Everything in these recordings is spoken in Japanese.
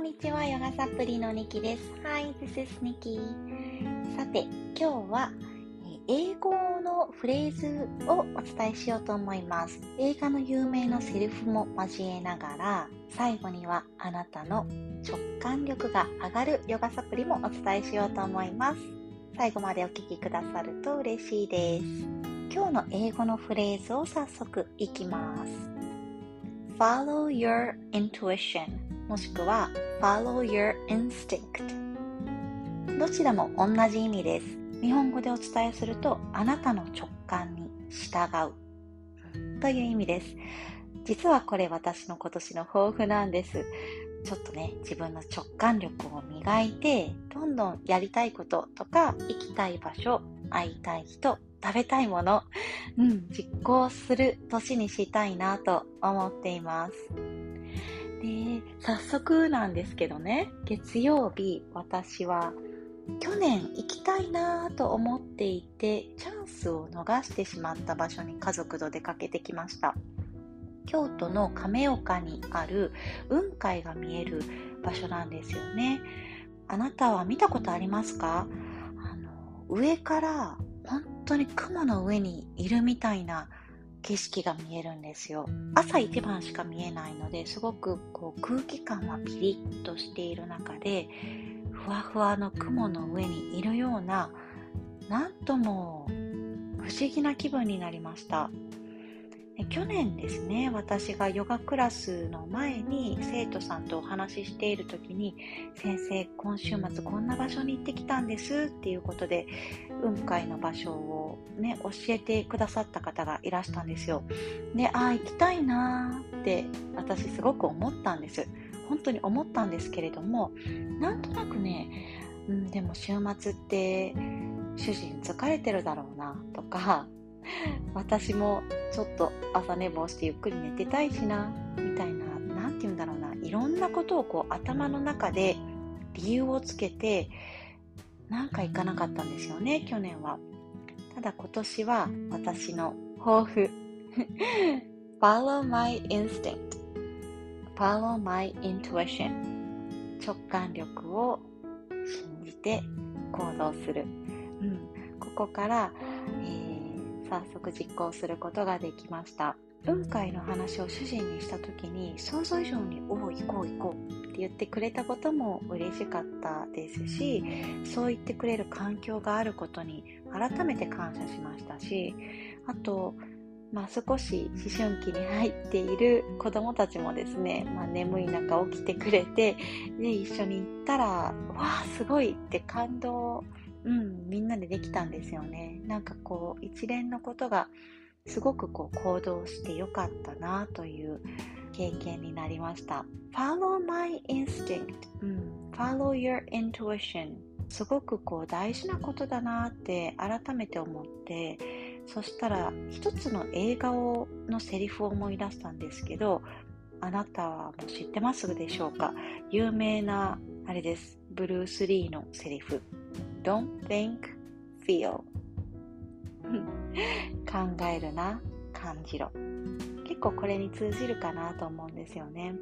んにちは、ヨガサプリのニキです。Hi, this is Nikki. さて、今日は英語のフレーズをお伝えしようと思います。映画の有名なセリフも交えながら、最後にはあなたの直感力が上がるヨガサプリもお伝えしようと思います。最後までお聴きくださると嬉しいです。今日の英語のフレーズを早速いきます。Follow your intuition もしくは follow your instinct どちらも同じ意味です。日本語でお伝えするとあなたの直感に従う。という意味です。実はこれ私の今年の抱負なんです。ちょっとね自分の直感力を磨いてどんどんやりたいこととか行きたい場所会いたい人食べたいもの、うん、実行する年にしたいなと思っています。で、早速なんですけどね、月曜日、私は去年行きたいなと思っていて、チャンスを逃してしまった場所に家族と出かけてきました。京都の亀岡にある雲海が見える場所なんですよね。あなたは見たことありますか？あの上から本当に雲の上にいるみたいな景色が見えるんですよ。朝一番しか見えないのですごくこう空気感はピリッとしている中でふわふわの雲の上にいるようななんとも不思議な気分になりました。去年ですね私がヨガクラスの前に生徒さんとお話ししている時に先生今週末こんな場所に行ってきたんですっていうことで雲海の場所をね教えてくださった方がいらしたんですよ。でああ行きたいなーって私すごく思ったんです。本当に思ったんですけれどもなんとなくね、うん、でも週末って主人疲れてるだろうなとか 私もちょっと朝寝坊してゆっくり寝てたいしなみたいな何て言うんだろうないろんなことをこう頭の中で理由をつけてなんか行かなかったんですよね去年は。ただ今年は私の抱負 Follow my instinct. Follow my intuition. 直感力を信じて行動する、うん、ここから、早速実行することができました。雲海の話を主人にした時に想像以上に「おお行こう行こう」って言ってくれたことも嬉しかったですしそう言ってくれる環境があることに改めて感謝しましたしあとまあ、少し思春期に入っている子供たちもですね、まあ、眠い中起きてくれてで一緒に行ったらわあすごいって感動うん、みんなでできたんですよね。なんかこう一連のことがすごくこう行動してよかったなという経験になりました。Follow my instinct、うん、Follow your intuition すごくこう大事なことだなって改めて思ってそしたら一つの映画をのセリフを思い出したんですけどあなたはもう知ってますでしょうか？有名なあれです。ブルース・リーのセリフ。Don't think, feel 考えるな、感じろ結構これに通じるかなと思うんですよね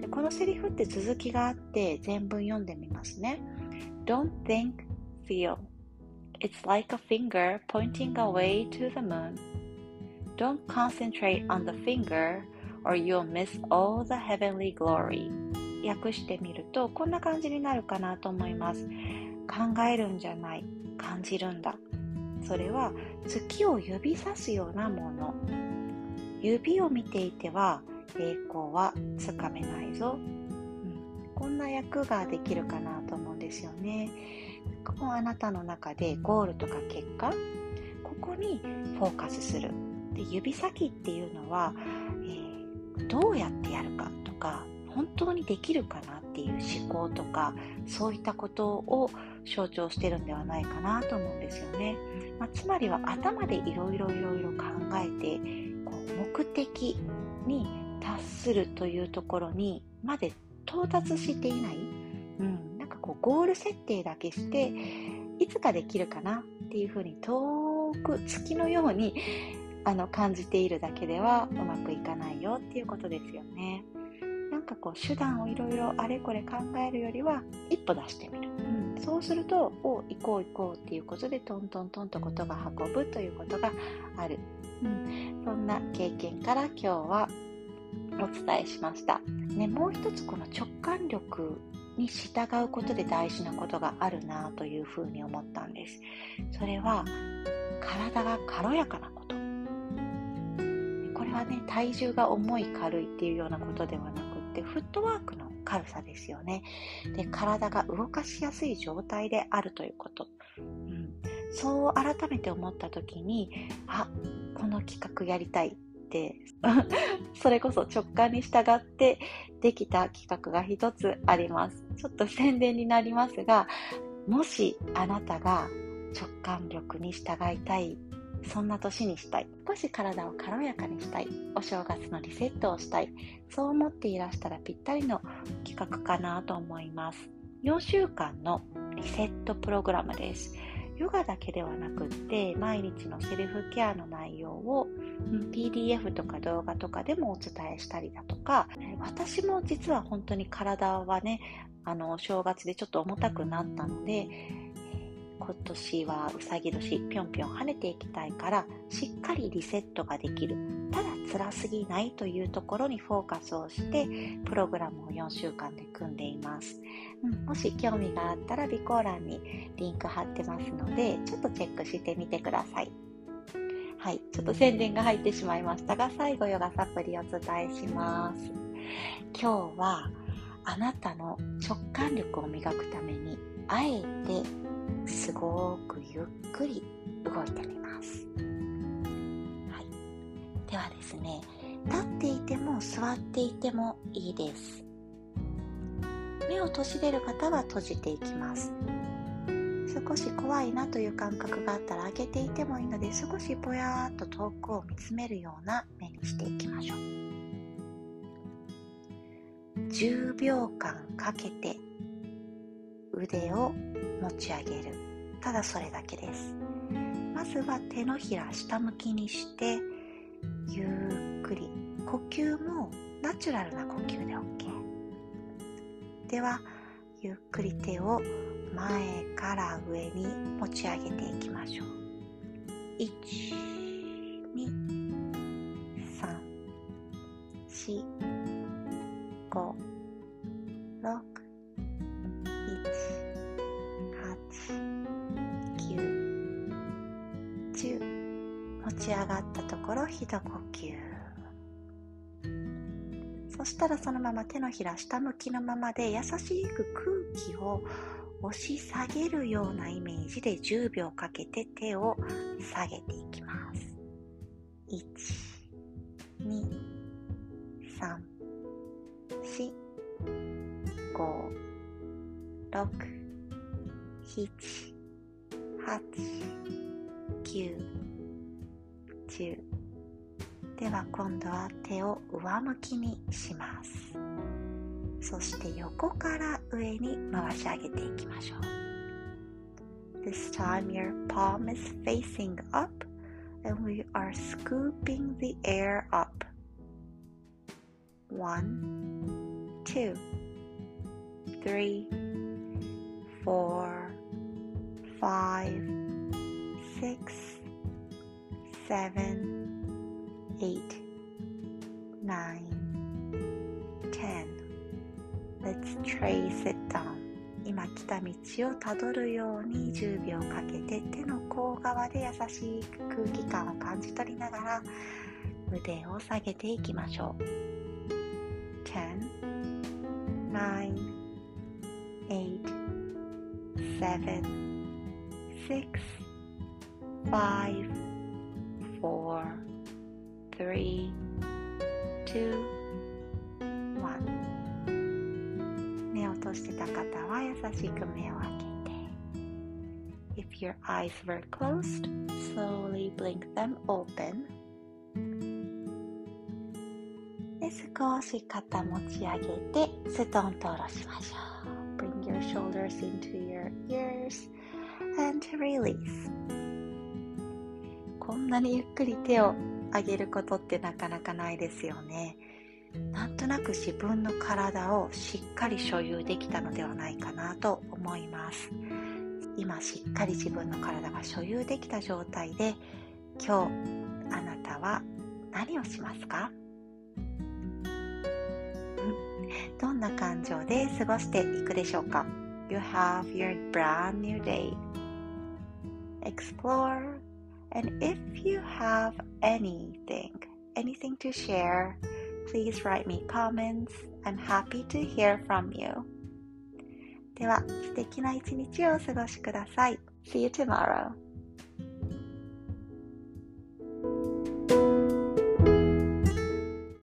でこのセリフって続きがあって全文読んでみますね Don't think, feel It's like a finger pointing away to the moon Don't concentrate on the finger or you'll miss all the heavenly glory 訳してみるとこんな感じになるかなと思います考えるんじゃない感じるんだ。それは月を指さすようなもの。指を見ていては栄光はつかめないぞ、うん、こんな役ができるかなと思うんですよね。ここあなたの中でゴールとか結果？ここにフォーカスする。で指先っていうのは、えー、どうやってやるかとか本当にできるかなっていう思考とかそういったことを象徴してるんではないかなと思うんですよね。まあ、つまりは頭でいろいろいろいろ考えてこう目的に達するというところにまで到達していない、うん、なんかこうゴール設定だけしていつかできるかなっていうふうに遠く月のようにあの感じているだけではうまくいかないよっていうことですよね。なんかこう手段をいろいろあれこれ考えるよりは一歩出してみる、うん、そうするとお行こう行こうっていうことでトントントンとことが運ぶということがある、うん、そんな経験から今日はお伝えしました、ね、もう一つこの直感力に従うことで大事なことがあるなというふうに思ったんです。それは体が軽やかなこと。これはね体重が重い軽いっていうようなことではなくってフットワークの軽さですよね。で体が動かしやすい状態であるということ、うん、そう改めて思った時にあこの企画やりたいて それこそ直感に従ってできた企画が一つあります。ちょっと宣伝になりますがもしあなたが直感力に従いたいそんな年にしたい。少し体を軽やかにしたい。お正月のリセットをしたい。そう思っていらしたらぴったりの企画かなと思います。4週間のリセットプログラムです。ヨガだけではなくって毎日のセルフケアの内容を PDF とか動画とかでもお伝えしたりだとか私も実は本当に体はねあの正月でちょっと重たくなったので今年はうさぎ年ぴょんぴょん跳ねていきたいからしっかりリセットができる。ただ辛すぎないというところにフォーカスをしてプログラムを4週間で組んでいます、うん、もし興味があったら備考欄にリンク貼ってますのでちょっとチェックしてみてください。はいちょっと宣伝が入ってしまいましたが最後ヨガサプリをお伝えします。今日はあなたの直感力を磨くためにあえてすごくゆっくり動いてみます、はい、ではですね立っていても座っていてもいいです。目を閉じれる方は閉じていきます。少し怖いなという感覚があったら開けていてもいいので少しぼやーっと遠くを見つめるような目にしていきましょう。10秒間かけて腕を持ち上げる。ただそれだけです。まずは手のひら下向きにしてゆっくり。呼吸もナチュラルな呼吸で OK ではゆっくり手を前から上に持ち上げていきましょう。1 2 3 4と呼吸そしたらそのまま手のひら下向きのままで優しく空気を押し下げるようなイメージで10秒かけて手を下げていきます12。3。4。5。6。7。8。9では今度は手を上向きにしますそして横から上に回し上げていきましょう This time your palm is facing up and we are scooping the air up one two three four five six seven, eight, nine, ten. Let's trace it down. 今来た道をたどるように10秒かけて手の甲側で優しい空気感を感じ取りながら腕を下げていきましょう。10, 9, 8, 7, 6, 5, four, three, two, one 目を閉じてた方は優しく目を開けて If your eyes were closed, slowly blink them open で少し肩持ち上げてストンと下ろしましょう Bring your shoulders into your ears and release こんなにゆっくり手を上げることってなかなかないですよね。なんとなく自分の体をしっかり所有できたのではないかなと思います今しっかり自分の体が所有できた状態で今日あなたは何をしますか？どんな感情で過ごしていくでしょうか？You have your brand new day. Explore and if you have anything, anything to share, please write me comments. I'm happy to hear from you. では、素敵な一日をお過ごしください。See you tomorrow.